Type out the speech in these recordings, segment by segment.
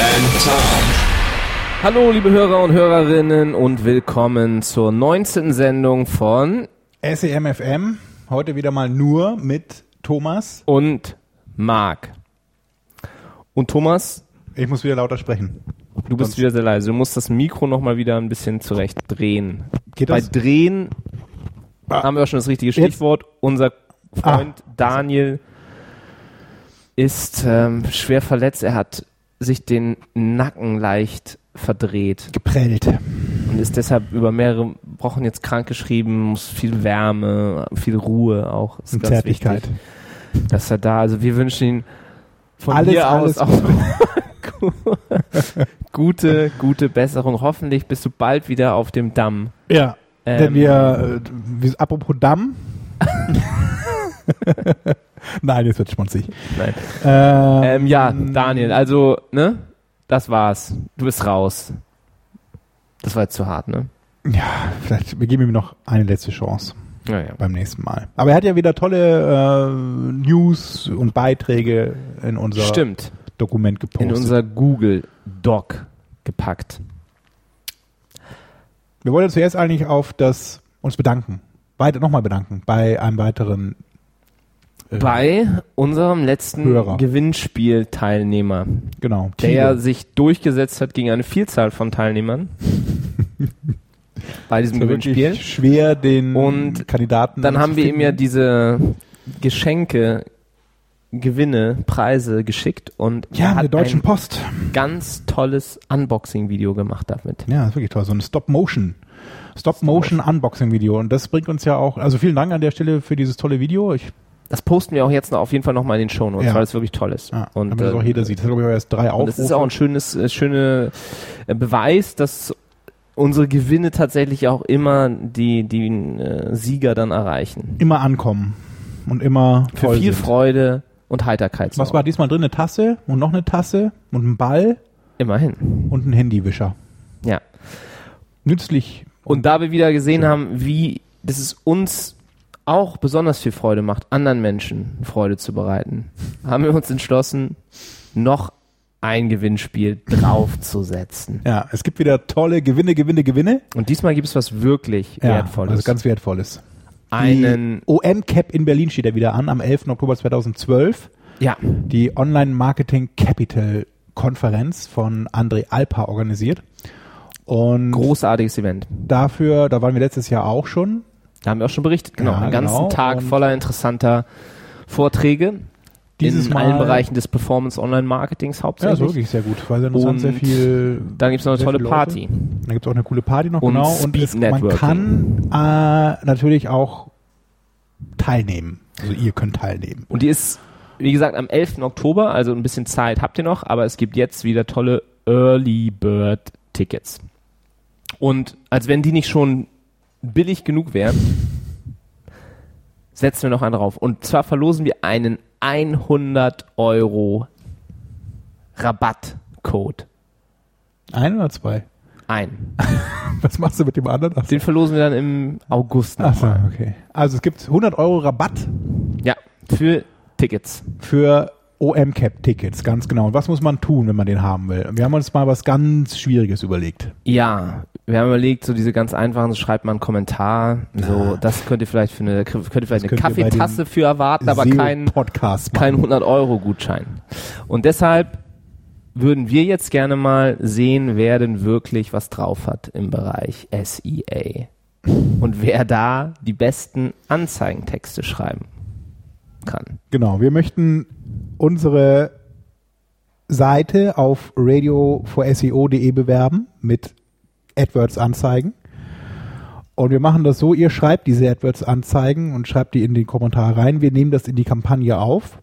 and Tom. Hallo, liebe Hörer und Hörerinnen und willkommen zur 19. Sendung von SEMFM. Heute wieder mal nur mit Thomas. und Marc. Und Thomas, Ich muss wieder lauter sprechen. du bist Sonst- wieder sehr leise. Du musst das Mikro noch mal wieder ein bisschen zurecht drehen. Geht Bei das? drehen Ah. haben wir auch schon das richtige Jetzt? Stichwort. Unser Freund Daniel ist ähm, schwer verletzt. Er hat sich den Nacken leicht verdreht Geprellt. und ist deshalb über mehrere Wochen jetzt krankgeschrieben, muss viel Wärme, viel Ruhe auch. Ist Und Zärtlichkeit. Wichtig, dass er da, also wir wünschen ihm von Alles, hier alles aus auch gute, gute Besserung. Hoffentlich bist du bald wieder auf dem Damm. Ja. Ähm, Denn wir, äh, apropos Damm. Nein, jetzt wird schmutzig. Nein. Ähm, Ähm, ja, Daniel, also, ne? Das war's. Du bist raus. Das war jetzt zu hart, ne? Ja, vielleicht, wir geben ihm noch eine letzte Chance Naja. beim nächsten Mal. Aber er hat ja wieder tolle äh, News und Beiträge in unser Stimmt. Dokument gepostet. In unser Google Doc gepackt. wir wollen zuerst eigentlich auf das uns bedanken. Weiter nochmal bedanken bei einem weiteren äh, Bei unserem letzten Hörer. Gewinnspielteilnehmer, genau der Tilo. sich durchgesetzt hat gegen eine Vielzahl von Teilnehmern bei diesem Gewinnspiel. schwer den Und Kandidaten Dann haben wir ihm ja diese Geschenke, Gewinne, Preise geschickt und ja er hat der Deutschen ein Post. ganz tolles Unboxing-Video gemacht damit. Ja, das ist wirklich toll. So ein Stop-Motion. Stop-Motion-Unboxing-Video. Und das bringt uns ja auch, also vielen Dank an der Stelle für dieses tolle Video. Ich, Das posten wir auch jetzt noch auf jeden Fall nochmal in den Shownotes, Ja. weil es wirklich toll ist. ja, und damit das auch äh, jeder sieht. Das hat, glaube ich, erst drei Und Aufrufe. es ist auch ein schönes, äh, schöne äh, Beweis, dass unsere Gewinne tatsächlich auch immer die, die äh, Sieger dann erreichen. immer ankommen. Und immer Für viel sind. Freude und Heiterkeit. Was war diesmal drin? Eine Tasse und noch eine Tasse und ein Ball Immerhin. und ein Handywischer. Ja. Nützlich. Und da wir wieder gesehen haben, wie dass es uns auch besonders viel Freude macht, anderen Menschen Freude zu bereiten, haben wir uns entschlossen, noch ein Gewinnspiel draufzusetzen. Ja, es gibt wieder tolle Gewinne, Gewinne, Gewinne. Und diesmal gibt es was wirklich Ja, Wertvolles. Also ganz Wertvolles. einen, OM-Cap in Berlin steht ja wieder an, am 11. Oktober 2012. ja, Die Online Marketing Capital Konferenz von André Alpa organisiert. Und großartiges Event. dafür, da waren wir letztes Jahr auch schon. Da haben wir auch schon berichtet, genau. Ja, einen ganzen genau. Tag voller interessanter Vorträge Dieses in Mal- allen Bereichen des Performance Online Marketings Ja, hauptsächlich. das war wirklich sehr gut. Sehr interessant, Und sehr viel. Dann gibt's noch eine tolle. Party. Da gibt es auch eine coole Party noch, Und genau. Speed Und es, man kann äh, natürlich auch teilnehmen. Also ihr könnt teilnehmen. Und die ist, wie gesagt, am 11. Oktober, also ein bisschen Zeit habt ihr noch, aber es gibt jetzt wieder tolle Early Bird Tickets. Und als wenn die nicht schon billig genug wären, setzen wir noch einen drauf. Und zwar verlosen wir einen 100 Euro Rabattcode Ein oder zwei? ein. Was machst du mit dem anderen? Ach. Den verlosen wir dann im August Ach so, okay. Also es gibt 100 Euro Rabatt Ja, für Tickets. für OM-Cap-Tickets, ganz genau. Und was muss man tun, wenn man den haben will? Wir haben uns mal was ganz Schwieriges überlegt. Ja, wir haben überlegt, so diese ganz einfachen, so schreibt man einen Kommentar, so, das könnt ihr vielleicht für eine, könnt ihr vielleicht eine ihr bei Kaffeetasse für erwarten, aber kein, Podcast kein 100 Euro Gutschein. Und deshalb würden wir jetzt gerne mal sehen, wer denn wirklich was drauf hat im Bereich SEA. Und wer da die besten Anzeigentexte schreiben kann. Genau, wir möchten unsere Seite auf radio4seo.de bewerben mit AdWords-Anzeigen. Und wir machen das so, ihr schreibt diese AdWords-Anzeigen und schreibt die in den Kommentar rein. Wir nehmen das in die Kampagne auf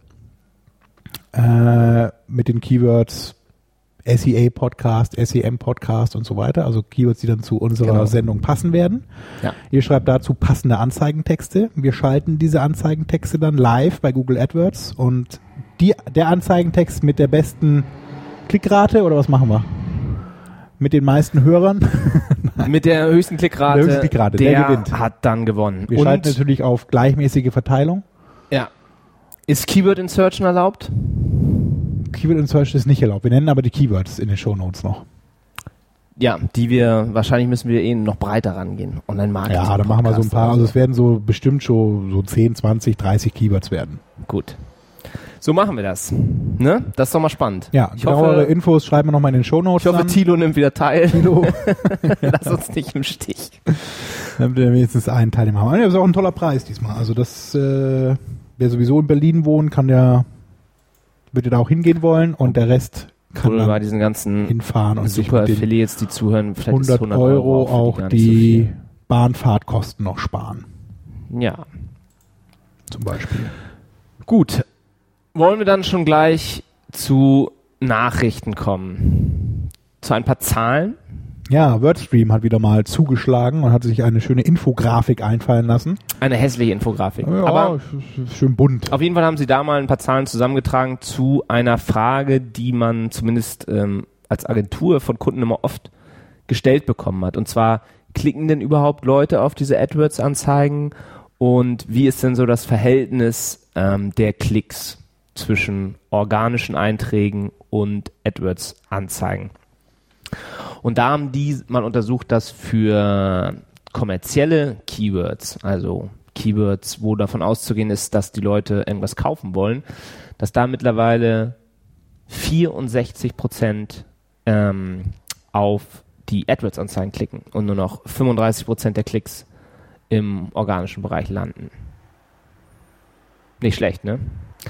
äh, mit den Keywords SEA-Podcast, SEM-Podcast und so weiter, also Keywords, die dann zu unserer Genau. Sendung passen werden. Ja. Ihr schreibt dazu passende Anzeigentexte. Wir schalten diese Anzeigentexte dann live bei Google AdWords und die, der Anzeigentext mit der besten Klickrate oder was machen wir? Mit den meisten Hörern. Mit der höchsten Klickrate, Der höchsten Klickrate, der der gewinnt. hat dann gewonnen. Wir schalten natürlich auf gleichmäßige Verteilung. ja. Ist Keyword Insertion erlaubt? Keyword Insertion ist nicht erlaubt. Wir nennen aber die Keywords in den Shownotes noch. Ja, die wir, wahrscheinlich müssen wir eh noch breiter rangehen. Online-Marketing. Ja, dann machen wir so ein paar. Also es werden so bestimmt schon so 10, 20, 30 Keywords werden. Gut. So machen wir das. Ne? Das ist doch mal spannend. Ja, ich genauere hoffe, Infos schreiben wir nochmal in den Shownotes. ich hoffe dann. Thilo nimmt wieder teil. Thilo, Lass uns nicht im Stich. damit wir wenigstens einen Teilnehmer haben. Das ist auch ein toller Preis diesmal. Also das, äh, wer sowieso in Berlin wohnt, kann ja, wird ja da auch hingehen wollen und der Rest kann Cool, bei diesen ganzen hinfahren und super Affiliates, die zuhören, vielleicht ist 100 100 Euro für auch nicht die Bahnfahrtkosten noch sparen, So. Ja. zum Beispiel. Gut. Wollen wir dann schon gleich zu Nachrichten kommen? Zu ein paar Zahlen? Ja, WordStream hat wieder mal zugeschlagen und hat sich eine schöne Infografik einfallen lassen. Eine hässliche Infografik. Ja, Aber schön bunt. auf jeden Fall haben sie da mal ein paar Zahlen zusammengetragen zu einer Frage, die man zumindest ähm, als Agentur von Kunden immer oft gestellt bekommen hat. Und zwar, klicken denn überhaupt Leute auf diese AdWords-Anzeigen? Und wie ist denn so das Verhältnis ähm, der Klicks zwischen organischen Einträgen und AdWords-Anzeigen? Und da haben die mal untersucht, dass für kommerzielle Keywords, also Keywords, wo davon auszugehen ist, dass die Leute irgendwas kaufen wollen, dass da mittlerweile 64 Prozent ähm, auf die AdWords-Anzeigen klicken und nur noch 35 Prozent der Klicks im organischen Bereich landen. Nicht schlecht, ne?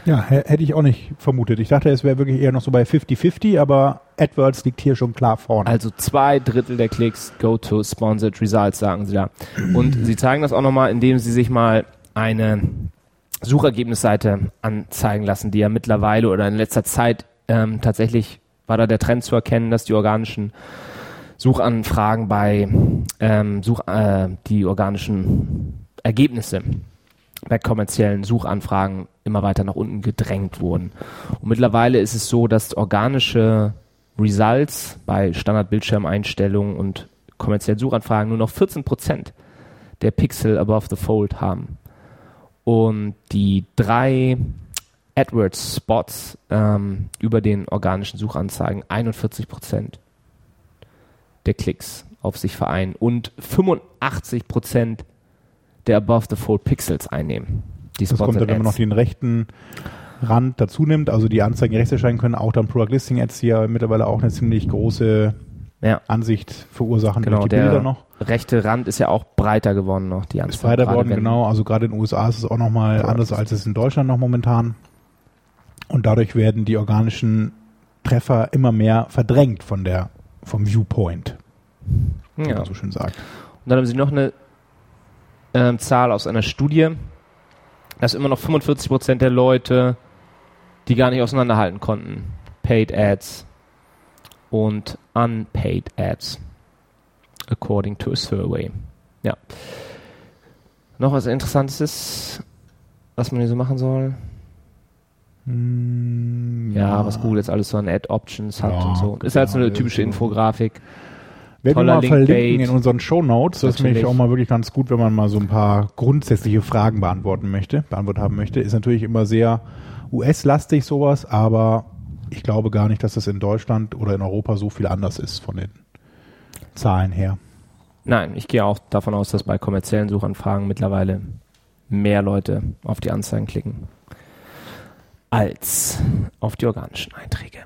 Ja, hä- hätte ich auch nicht vermutet. Ich dachte, es wäre wirklich eher noch so bei 50-50, aber AdWords liegt hier schon klar vorne. Also zwei Drittel der Klicks go to sponsored results, sagen sie da. Und sie zeigen das auch nochmal, indem sie sich mal eine Suchergebnisseite anzeigen lassen, die ja mittlerweile oder in letzter Zeit ähm, tatsächlich war da der Trend zu erkennen, dass die organischen Suchanfragen bei ähm, Such, äh, die organischen Ergebnisse bei kommerziellen Suchanfragen immer weiter nach unten gedrängt wurden. Und mittlerweile ist es so, dass organische Results bei Standard-Bildschirmeinstellungen und kommerziellen Suchanfragen nur noch 14% der Pixel above the fold haben. Und die drei AdWords-Spots ähm, über den organischen Suchanzeigen 41% der Klicks auf sich vereinen und 85% der above the fold Pixels einnehmen. Die das kommt dann, wenn man noch den rechten Rand dazu nimmt. Also die Anzeigen, rechts erscheinen können, auch dann Product Listing Ads, die ja mittlerweile auch eine ziemlich große ja, Ansicht verursachen genau. durch die Bilder Der noch. rechte Rand ist ja auch breiter geworden noch, die Ist Anzeige. weiter gerade worden, wenn- genau. Also gerade in den USA ist es auch nochmal Ja. anders, als es in Deutschland noch momentan. Und dadurch werden die organischen Treffer immer mehr verdrängt von der, vom Viewpoint, wie Ja. man so schön sagt. Und dann haben sie noch eine ähm, Zahl aus einer Studie, dass immer noch 45% der Leute, die gar nicht auseinanderhalten konnten, Paid Ads und Unpaid Ads, according to a survey. Ja. Noch was Interessantes ist, was man hier so machen soll? Mm, Ja, was Google jetzt alles so an Ad-Options hat Ja, und so. Ist halt so eine genau, typische ja. Infografik. Werden wir mal verlinken Linkbait. in unseren Shownotes. Das ist nämlich auch mal wirklich ganz gut, wenn man mal so ein paar grundsätzliche Fragen beantworten möchte, beantwortet haben möchte. Ist natürlich immer sehr US-lastig sowas, aber ich glaube gar nicht, dass das in Deutschland oder in Europa so viel anders ist von den Zahlen her. Nein, ich gehe auch davon aus, dass bei kommerziellen Suchanfragen mittlerweile mehr Leute auf die Anzeigen klicken als auf die organischen Einträge.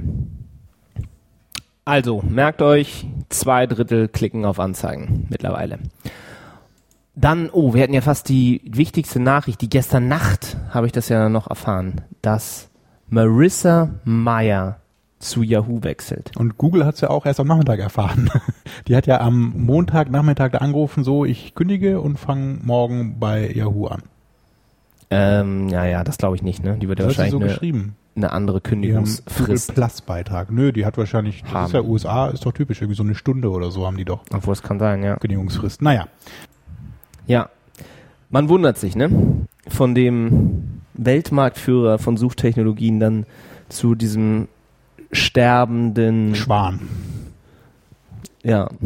Also, merkt euch, zwei Drittel klicken auf Anzeigen mittlerweile. Dann, oh, wir hatten ja fast die wichtigste Nachricht, die gestern Nacht habe ich das ja noch erfahren, dass Marissa Meyer zu Yahoo wechselt. Und Google hat es ja auch erst am Nachmittag erfahren. Die hat ja am Montagnachmittag da angerufen, so ich kündige und fange morgen bei Yahoo an. Ähm, ja, ja, das glaube ich nicht, ne? Die wird ja Das hat sie wahrscheinlich so geschrieben. Eine andere Kündigungsfrist. Plus Beitrag. Nö, die hat wahrscheinlich, das Haben. ist ja USA, ist doch typisch, irgendwie so eine Stunde oder so haben die doch Obwohl es kann sein, ja. Kündigungsfrist. Naja, Ja. Man wundert sich, ne? Von dem Weltmarktführer von Suchtechnologien dann zu diesem sterbenden, Schwan. Ja,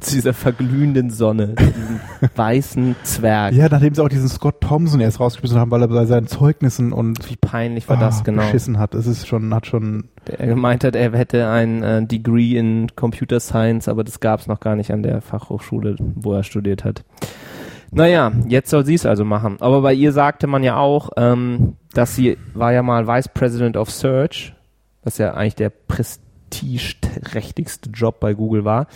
zu dieser verglühenden Sonne, zu diesem weißen Zwerg. Ja, nachdem sie auch diesen Scott Thompson erst rausgeschmissen haben, weil er bei seinen Zeugnissen und Wie peinlich war ah, das genau? beschissen hat. Es ist schon, hat schon, Er gemeint hat, er hätte ein äh, Degree in Computer Science, aber das gab es noch gar nicht an der Fachhochschule, wo er studiert hat. Naja, jetzt soll sie es also machen. Aber bei ihr sagte man ja auch, ähm, dass sie war ja mal Vice President of Search, was ja eigentlich der prestigeträchtigste Job bei Google war.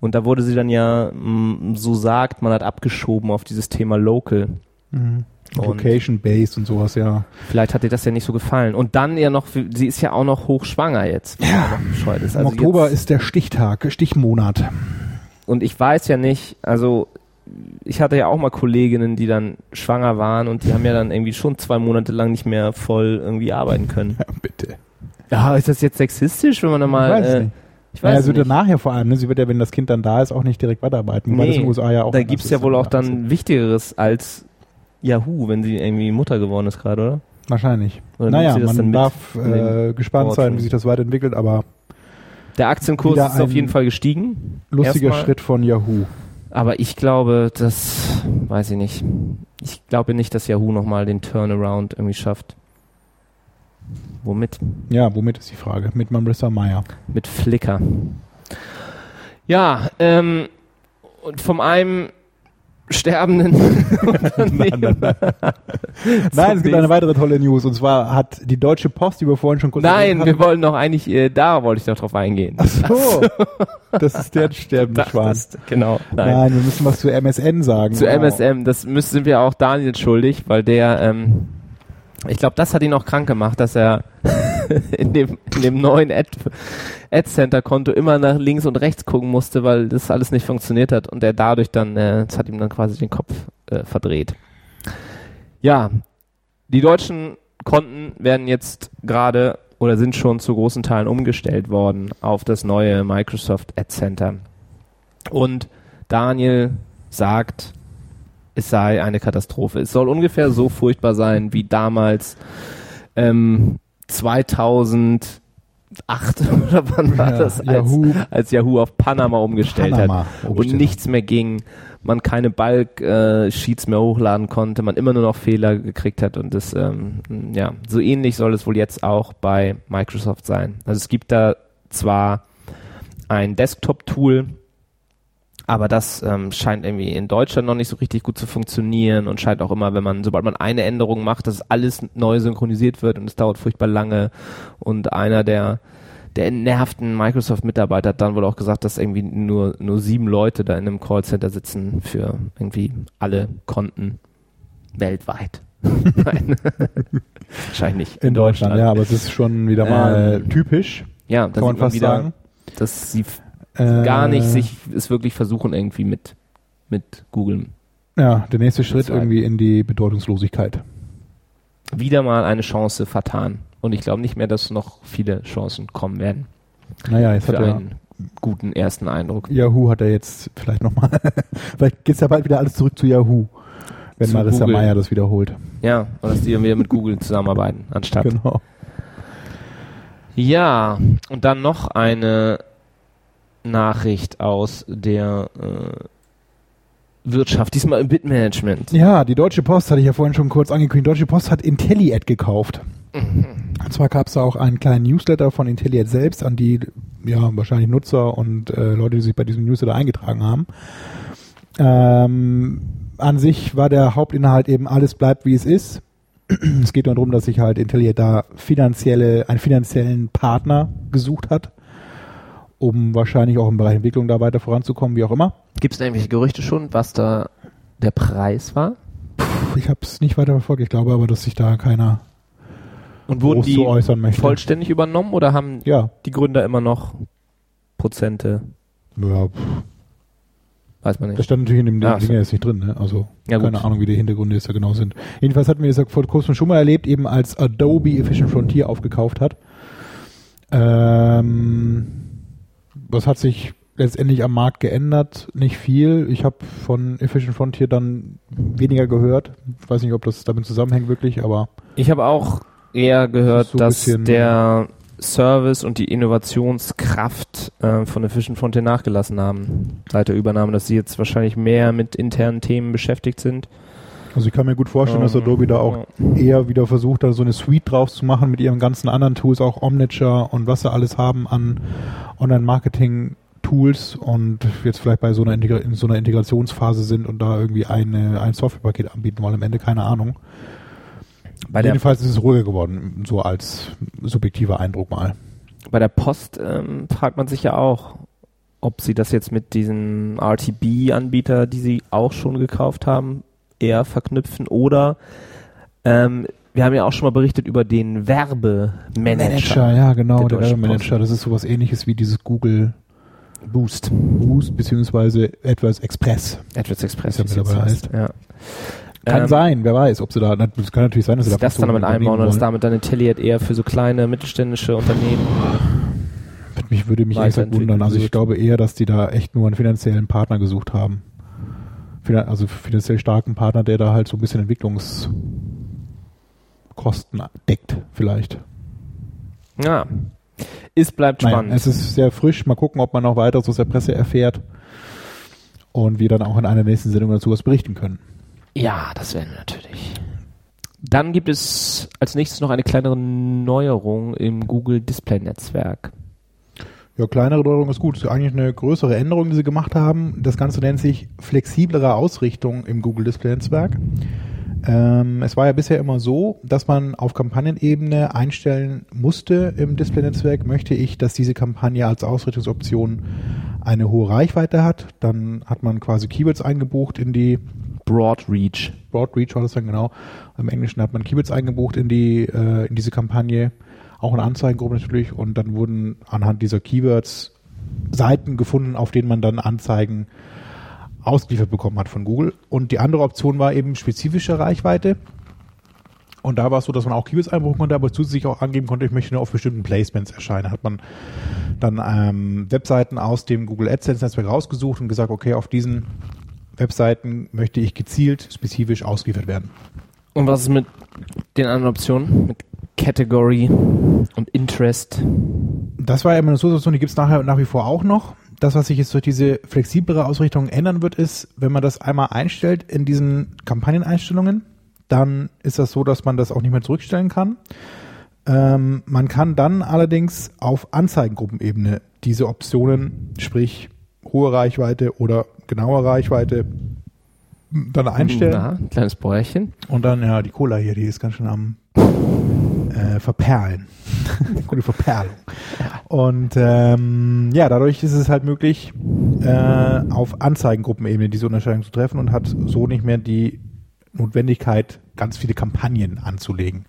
Und da wurde sie dann ja, mh, so sagt, man hat abgeschoben auf dieses Thema Local. Und- Location-based und sowas, ja. Vielleicht hat dir das ja nicht so gefallen. Und dann ja noch, sie ist ja auch noch hochschwanger jetzt. Ja. ist. Im Also Oktober ist der Stichtag, Stichmonat. Und ich weiß ja nicht, also ich hatte ja auch mal Kolleginnen, die dann schwanger waren und die haben ja dann irgendwie schon zwei Monate lang nicht mehr voll irgendwie arbeiten können. Ja, bitte. Ja, ist das jetzt sexistisch, wenn man da mal. ich weiß äh, nicht. Ich weiß es wird nicht. ja nachher vor allem, ne? sie wird ja, wenn das Kind dann da ist, auch nicht direkt weiterarbeiten. Wobei das in den USA ja auch da gibt's ist, ja wohl auch dann Wichtigeres als Yahoo, wenn sie irgendwie Mutter geworden ist gerade, oder? Wahrscheinlich. Oder naja, man darf äh, gespannt sein, Fortune? wie sich das weiterentwickelt, aber Der Aktienkurs ist auf jeden Fall gestiegen. lustiger Erstmal. Schritt von Yahoo. Aber ich glaube, das weiß ich nicht. Ich glaube nicht, dass Yahoo nochmal den Turnaround irgendwie schafft. Womit? Ja, womit ist die Frage? Mit Marissa Meyer. Mit Flickr. Ja, ähm, und vom einem sterbenden Unternehmen. Nein, es zum gibt eine weitere tolle News und zwar hat die Deutsche Post, die wir vorhin schon kurz Nein, wir wollen noch eigentlich, äh, da wollte ich doch drauf eingehen. Ach so, das ist der sterbende Schwan. ist- genau. Nein. Nein. wir müssen was zu MSN sagen. Zu Wow. MSM, das müssen, sind wir auch Daniel schuldig, weil der, ähm, ich glaube, das hat ihn auch krank gemacht, dass er in dem, in dem neuen Ad, Ad Center Konto immer nach links und rechts gucken musste, weil das alles nicht funktioniert hat und er dadurch dann, äh, das hat ihm dann quasi den Kopf äh, verdreht. Ja, die deutschen Konten werden jetzt gerade oder sind schon zu großen Teilen umgestellt worden auf das neue Microsoft Ad Center. Und Daniel sagt, es sei eine Katastrophe. Es soll ungefähr so furchtbar sein wie damals ähm, 2008 oder wann war Ja, das, als Yahoo. als Yahoo auf Panama umgestellt Panama hat und umgestellt nichts mehr ging, man keine Bulk-Sheets mehr hochladen konnte, man immer nur noch Fehler gekriegt hat und das, ähm, ja, so ähnlich soll es wohl jetzt auch bei Microsoft sein. Also es gibt da zwar ein Desktop-Tool, aber das ähm, scheint irgendwie in Deutschland noch nicht so richtig gut zu funktionieren und scheint auch immer, wenn man, sobald man eine Änderung macht, dass alles neu synchronisiert wird und es dauert furchtbar lange. Und einer der, der entnervten Microsoft-Mitarbeiter hat dann wohl auch gesagt, dass irgendwie nur, nur sieben Leute da in einem Callcenter sitzen für irgendwie alle Konten weltweit. Nein. Wahrscheinlich nicht. In Deutschland, ja, aber es ist schon wieder mal Ähm, typisch, Ja, da kann man fast wieder, sagen. dass sie Äh, gar nicht sich es wirklich versuchen irgendwie mit, mit Google Ja, der nächste Schritt Deshalb. irgendwie in die Bedeutungslosigkeit. wieder mal eine Chance vertan. Und ich glaube nicht mehr, dass noch viele Chancen kommen werden Naja, jetzt für hat er, einen guten ersten Eindruck. Yahoo hat er jetzt vielleicht nochmal, vielleicht geht's ja bald wieder alles zurück zu Yahoo, wenn Zu Marissa Google. Meyer das wiederholt. Ja, und dass die dann wieder mit Google zusammenarbeiten, anstatt. Genau. Ja, und dann noch eine Nachricht aus der äh, Wirtschaft, diesmal im Bitmanagement. Ja, die Deutsche Post hatte ich ja vorhin schon kurz angekündigt. Die Deutsche Post hat IntelliAd gekauft. Und zwar gab es da auch einen kleinen Newsletter von IntelliAd selbst, an die ja wahrscheinlich Nutzer und äh, Leute, die sich bei diesem Newsletter eingetragen haben. Ähm, an sich war der Hauptinhalt eben alles bleibt wie es ist. es geht nur darum, dass sich halt IntelliAd da finanzielle, einen finanziellen Partner gesucht hat, um wahrscheinlich auch im Bereich Entwicklung da weiter voranzukommen, wie auch immer. Gibt es irgendwelche Gerüchte schon, was da der Preis war? Ich habe es nicht weiter verfolgt. Ich glaube aber, dass sich da keiner Und wurden groß die zu äußern möchte. vollständig übernommen oder haben Ja. die Gründer immer noch Prozente? Ja, pff. Weiß man nicht. Das stand natürlich in dem Ah, Ding so. ja jetzt nicht drin, ne? Also Ja, keine gut. Ahnung, wie die Hintergründe jetzt da genau sind. Jedenfalls hatten wir das ja vor kurzem schon mal erlebt, eben als Adobe Efficient Frontier aufgekauft hat. Ähm, was hat sich letztendlich am Markt geändert? Nicht viel. Ich habe von Efficient Frontier dann weniger gehört. Ich weiß nicht, ob das damit zusammenhängt wirklich, aber Ich habe auch eher gehört, So dass der Service und die Innovationskraft äh, von Efficient Frontier nachgelassen haben seit der Übernahme, dass sie jetzt wahrscheinlich mehr mit internen Themen beschäftigt sind. Also ich kann mir gut vorstellen, dass Ähm, Adobe da auch eher wieder versucht, da so eine Suite drauf zu machen mit ihren ganzen anderen Tools, auch Omniture und was sie alles haben an Online-Marketing-Tools und jetzt vielleicht bei so einer, Integra in so einer Integrationsphase sind und da irgendwie eine, ein Softwarepaket anbieten wollen. Am Ende keine Ahnung. Bei Jedenfalls ist es ruhiger geworden, so als subjektiver Eindruck mal. bei der Post ähm, fragt man sich ja auch, ob sie das jetzt mit diesen RTB-Anbieter, die sie auch schon gekauft haben, eher verknüpfen oder ähm, wir haben ja auch schon mal berichtet über den Werbemanager. ja genau, Der der Werbemanager. Das ist sowas ähnliches wie dieses Google Boost. Boost beziehungsweise AdWords Express. AdWords Express, Wie es mittlerweile heißt. Ja. Kann Ähm, sein, wer weiß, ob sie da, es kann natürlich sein, dass sie da sie das dann damit einbauen oder dass damit dann Intelliat eher für so kleine mittelständische Unternehmen. Mich würde mich echt wundern. Also ich glaube eher, dass die da echt nur einen finanziellen Partner gesucht haben. Also finanziell starken Partner, der da halt so ein bisschen Entwicklungskosten deckt, vielleicht. Ja. Es bleibt Naja, spannend. es ist sehr frisch. Mal gucken, ob man noch weiter aus der Presse erfährt und wir dann auch in einer nächsten Sendung dazu was berichten können. ja, das werden wir natürlich. Dann gibt es als nächstes noch eine kleinere Neuerung im Google Display Netzwerk. Ja, kleinere Neuerung ist gut. Ist eigentlich eine größere Änderung, die sie gemacht haben. Das Ganze nennt sich flexiblere Ausrichtung im Google Display Netzwerk. Ähm, es war ja bisher immer so, dass man auf Kampagnenebene einstellen musste im Display-Netzwerk, möchte ich, dass diese Kampagne als Ausrichtungsoption eine hohe Reichweite hat. Dann hat man quasi Keywords eingebucht in die Broad Reach. Broad Reach war das dann genau. Im Englischen hat man Keywords eingebucht in die äh, in diese Kampagne, auch in Anzeigengruppen natürlich. Und dann wurden anhand dieser Keywords Seiten gefunden, auf denen man dann Anzeigen ausgeliefert bekommen hat von Google. Und die andere Option war eben spezifische Reichweite. Und da war es so, dass man auch Keywords einbuchen konnte, aber zusätzlich auch angeben konnte, ich möchte nur auf bestimmten Placements erscheinen. Hat man dann ähm, Webseiten aus dem Google AdSense Netzwerk rausgesucht und gesagt, okay, auf diesen Webseiten möchte ich gezielt spezifisch ausgeliefert werden. Und was ist mit den anderen Optionen? Mit Category und Interest. Das war ja immer eine Situation, die gibt es nachher nach wie vor auch noch. Das, was sich jetzt durch diese flexiblere Ausrichtung ändern wird, ist, wenn man das einmal einstellt in diesen Kampagneneinstellungen, dann ist das so, dass man das auch nicht mehr zurückstellen kann. Ähm, man kann dann allerdings auf Anzeigengruppenebene diese Optionen, sprich hohe Reichweite oder genaue Reichweite, dann einstellen. Na, kleines Bäuerchen. Und dann, ja, die Cola hier, die ist ganz schön am äh, Verperlen. Gute Verperlung. Und ähm, ja, dadurch ist es halt möglich, äh, auf Anzeigengruppenebene diese Unterscheidung zu treffen und hat so nicht mehr die Notwendigkeit, ganz viele Kampagnen anzulegen.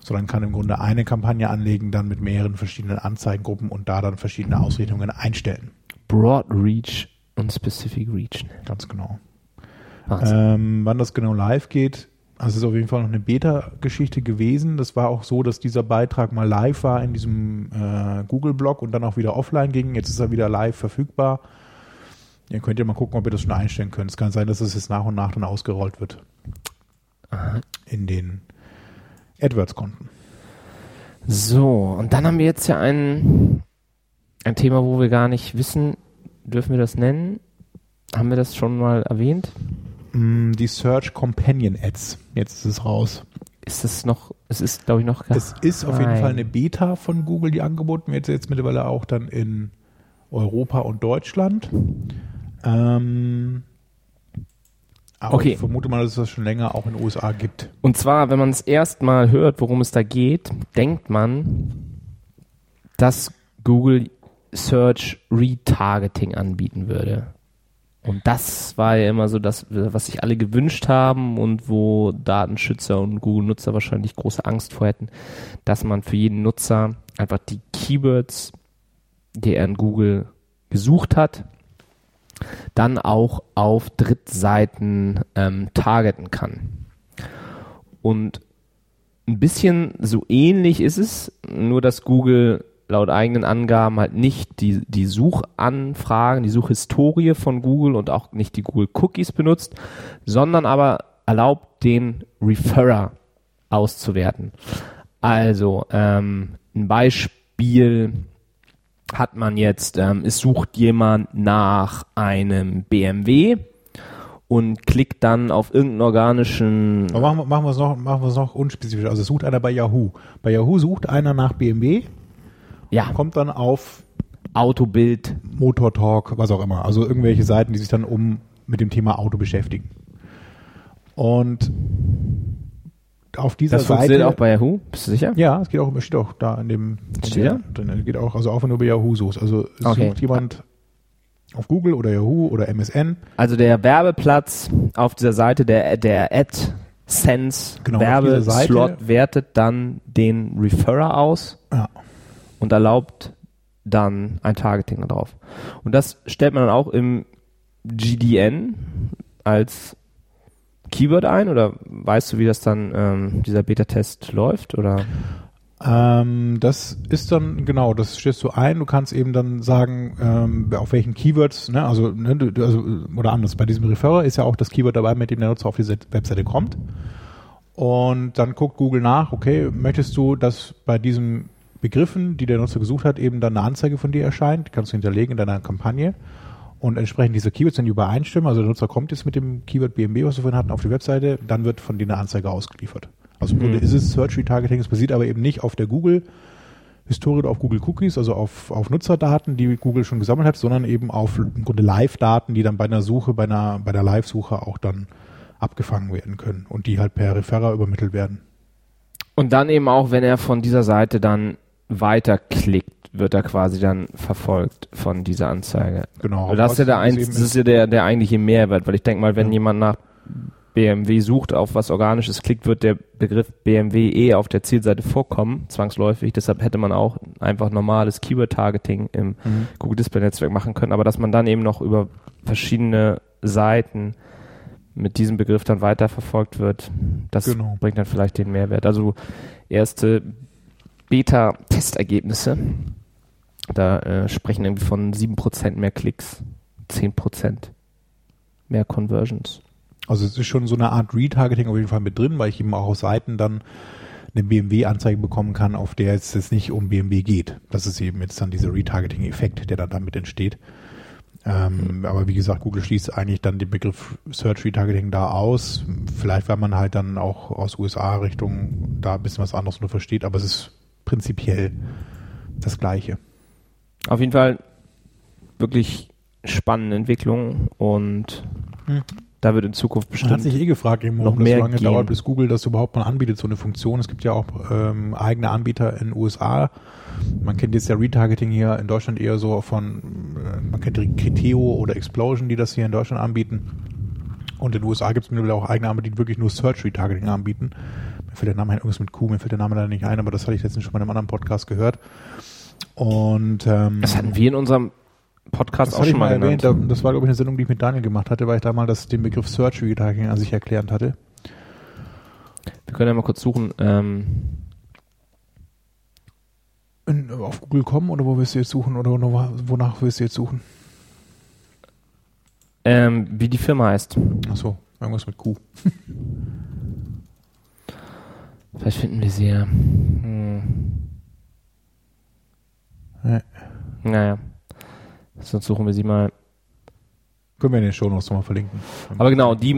Sondern kann im Grunde eine Kampagne anlegen, dann mit mehreren verschiedenen Anzeigengruppen und da dann verschiedene Ausrichtungen einstellen. Broad Reach und Specific Reach. Ganz genau. Ähm, wann das genau live geht, also es ist auf jeden Fall noch eine Beta-Geschichte gewesen. Das war auch so, dass dieser Beitrag mal live war in diesem äh, Google-Blog und dann auch wieder offline ging. Jetzt ist er wieder live verfügbar. Ihr könnt ja mal gucken, ob ihr das schon einstellen könnt. Es kann sein, dass es jetzt nach und nach dann ausgerollt wird in den AdWords-Konten. So, und dann haben wir jetzt ja ein, ein Thema, wo wir gar nicht wissen, dürfen wir das nennen? Haben wir das schon mal erwähnt? Mm, Die Search Companion Ads. Jetzt ist es raus. Ist es noch, es ist glaube ich noch gar Es ist auf jeden. Fall eine Beta von Google, die angeboten wird, jetzt mittlerweile auch dann in Europa und Deutschland. Ähm, aber Okay. ich vermute mal, dass es das schon länger auch in den USA gibt. Und zwar, wenn man es erstmal hört, worum es da geht, denkt man, dass Google Search Retargeting anbieten würde. Und das war ja immer so das, was sich alle gewünscht haben und wo Datenschützer und Google-Nutzer wahrscheinlich große Angst vor hätten, dass man für jeden Nutzer einfach die Keywords, die er in Google gesucht hat, dann auch auf Drittseiten ähm, targeten kann. Und ein bisschen so ähnlich ist es, nur dass Google laut eigenen Angaben halt nicht die, die Suchanfragen, die Suchhistorie von Google und auch nicht die Google Cookies benutzt, sondern aber erlaubt, den Referrer auszuwerten. Also ähm, ein Beispiel hat man jetzt, ähm, es sucht jemand nach einem BMW und klickt dann auf irgendeinen organischen. Aber machen, wir- es noch, machen wir es noch unspezifisch. Also sucht einer bei Yahoo. Bei Yahoo sucht einer nach BMW, Ja, kommt dann auf Autobild. Motor Talk, was auch immer. Also irgendwelche Seiten, die sich dann um mit dem Thema Auto beschäftigen. Und auf dieser Das funktioniert Seite. auch bei Yahoo, bist du sicher? ja, es geht auch, steht auch da in dem Steht da? drin. Es geht auch, also auch wenn du bei Yahoo suchst. Also es Okay. sucht jemand auf Google oder Yahoo oder MSN. Also der Werbeplatz auf dieser Seite, der, der AdSense Genau, auf dieser Seite. Werbeslot wertet dann den Referrer aus Ja. Und erlaubt dann ein Targeting darauf. Und das stellt man dann auch im GDN als Keyword ein oder weißt du, wie das dann ähm, dieser Beta-Test läuft oder? Ähm, das ist dann, genau, das stellst du ein. Du kannst eben dann sagen, ähm, auf welchen Keywords, ne, also, ne, du, also, oder anders, bei diesem Referrer ist ja auch das Keyword dabei, mit dem der Nutzer auf diese Webseite kommt. Und dann guckt Google nach, okay, möchtest du, dass bei diesen Begriffen, die der Nutzer gesucht hat, eben dann eine Anzeige von dir erscheint, die kannst du hinterlegen in deiner Kampagne. Und entsprechend diese Keywords, wenn die übereinstimmen, also der Nutzer kommt jetzt mit dem Keyword BMW, was wir vorhin hatten, auf die Webseite, dann wird von dir eine Anzeige ausgeliefert. Also im Grunde ist es Search Retargeting, es basiert aber eben nicht auf der Google Historie oder auf Google Cookies, also auf, auf Nutzerdaten, die Google schon gesammelt hat, sondern eben auf im Grunde Live-Daten, die dann bei einer Suche, bei einer, bei der Live-Suche auch dann abgefangen werden können und die halt per Referrer übermittelt werden. Und dann eben auch, wenn er von dieser Seite dann weiterklickt, wird er quasi dann verfolgt von dieser Anzeige. Genau. Das ist ja der, ein, das ist ja der, der eigentliche Mehrwert, weil ich denke mal, wenn Ja. jemand nach BMW sucht, auf was Organisches klickt, wird der Begriff BMW eh auf der Zielseite vorkommen, zwangsläufig. Deshalb hätte man auch einfach normales Keyword-Targeting im Mhm. Google Display Netzwerk machen können, aber dass man dann eben noch über verschiedene Seiten mit diesem Begriff dann weiterverfolgt wird, das Genau. bringt dann vielleicht den Mehrwert. Also erste Beta-Testergebnisse, da äh, sprechen irgendwie von 7% mehr Klicks, 10% mehr Conversions. Also es ist schon so eine Art Retargeting auf jeden Fall mit drin, weil ich eben auch auf Seiten dann eine BMW-Anzeige bekommen kann, auf der es jetzt nicht um BMW geht. Das ist eben jetzt dann dieser Retargeting-Effekt, der dann damit entsteht. Ähm, aber wie gesagt, Google schließt eigentlich dann den Begriff Search Retargeting da aus. Vielleicht, weil man halt dann auch aus USA-Richtung da ein bisschen was anderes nur versteht, aber es ist prinzipiell das Gleiche. Auf jeden Fall wirklich spannende Entwicklung und Hm. da wird in Zukunft Man hat bestimmt sich eh gefragt, eben, noch warum das mehr so lange gehen. dauert, bis Google das überhaupt mal anbietet, so eine Funktion. Es gibt ja auch ähm, eigene Anbieter in den USA. Man kennt jetzt ja Retargeting hier in Deutschland eher so von, äh, man kennt Criteo oder Explosion, die das hier in Deutschland anbieten. Und in den USA gibt es mittlerweile auch eigene Anbieter, die wirklich nur Search Retargeting anbieten. Mir fällt der Name ein, irgendwas mit Q, mir fällt der Name leider nicht ein, aber das hatte ich letztens schon bei einem anderen Podcast gehört. Und ähm, Das hatten wir in unserem Podcast das auch schon mal erwähnt, genannt. das war glaube ich eine Sendung, die ich mit Daniel gemacht hatte, weil ich da mal das, den Begriff Search Retargeting an sich erklärt hatte. Wir können ja mal kurz suchen. Ähm, In, auf Google kommen oder wo willst du jetzt suchen oder wo- wonach willst du jetzt suchen? ähm, wie die Firma heißt. Achso, irgendwas mit Q. Vielleicht finden wir sie ja. Hm. Ja. Naja. Sonst suchen wir sie mal. Können wir in den Show Notes nochmal verlinken. Aber genau, die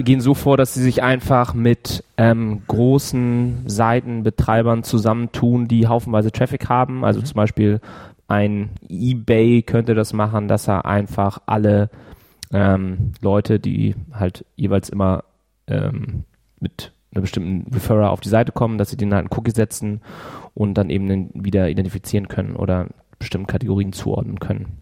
gehen so vor, dass sie sich einfach mit ähm, großen Seitenbetreibern zusammentun, die haufenweise Traffic haben. Also zum Beispiel ein eBay könnte das machen, dass er einfach alle ähm, Leute, die halt jeweils immer ähm, mit einer bestimmten Referrer auf die Seite kommen, dass sie denen halt einen Cookie setzen und dann eben den wieder identifizieren können oder bestimmten Kategorien zuordnen können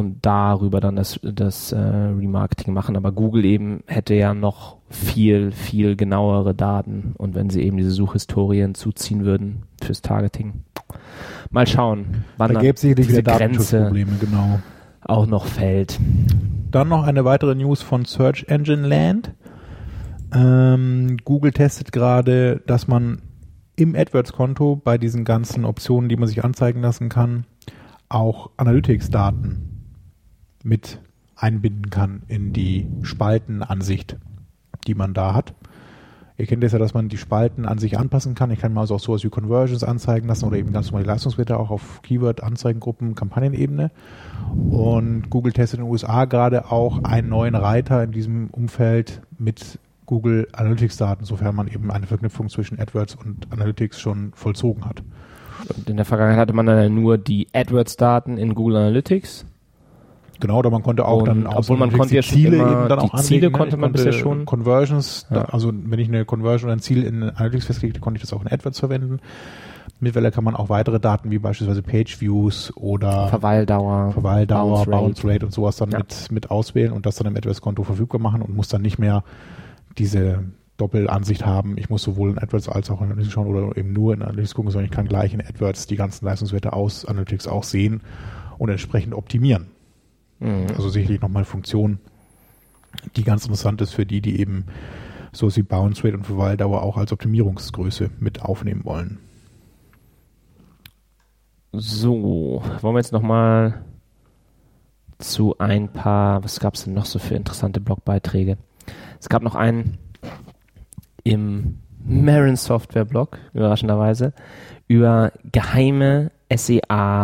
und darüber dann das, das äh, Remarketing machen. Aber Google eben hätte ja noch viel, viel genauere Daten und wenn sie eben diese Suchhistorien zuziehen würden fürs Targeting. Mal schauen, wann Da gäbe es sicherlich diese wieder Grenze, Datenschutzprobleme, genau. auch noch fällt. Dann noch eine weitere News von Search Engine Land. Ähm, Google testet gerade, dass man im AdWords-Konto bei diesen ganzen Optionen, die man sich anzeigen lassen kann, auch Analytics-Daten mit einbinden kann in die Spaltenansicht, die man da hat. Ihr kennt es ja, dass man die Spalten an sich anpassen kann. Ich kann mal also auch sowas wie Conversions anzeigen lassen oder eben ganz normal die Leistungswerte auch auf Keyword, Anzeigengruppen, Kampagnenebene. Und Google testet in den USA gerade auch einen neuen Reiter in diesem Umfeld mit Google Analytics Daten, sofern man eben eine Verknüpfung zwischen AdWords und Analytics schon vollzogen hat. Und in der Vergangenheit hatte man dann nur die AdWords-Daten in Google Analytics. Genau, oder man konnte auch Und dann obwohl man konnte ja Ziele eben dann die auch anlegen, Ziele ne? konnte man bisher schon. Conversions, Ja. da, also wenn ich eine Conversion oder ein Ziel in Analytics festlege, konnte ich das auch in AdWords verwenden. Mittlerweile kann man auch weitere Daten wie beispielsweise Page Views oder Verweildauer, Verweildauer, Bounce Bounce Rate. Rate, und sowas dann Ja. mit, mit auswählen und das dann im AdWords-Konto verfügbar machen und muss dann nicht mehr diese Doppelansicht haben. Ich muss sowohl in AdWords als auch in Analytics schauen oder eben nur in Analytics gucken, sondern ich kann gleich in AdWords die ganzen Leistungswerte aus Analytics auch sehen und entsprechend optimieren. Mhm. Also sicherlich nochmal Funktion, die ganz interessant ist für die, die eben so wie Bounce Rate und Verweildauer auch als Optimierungsgröße mit aufnehmen wollen. So, wollen wir jetzt nochmal zu ein paar, was gab es denn noch so für interessante Blogbeiträge? Es gab noch einen im Marin Software Blog, überraschenderweise, über geheime SEA-Metriken.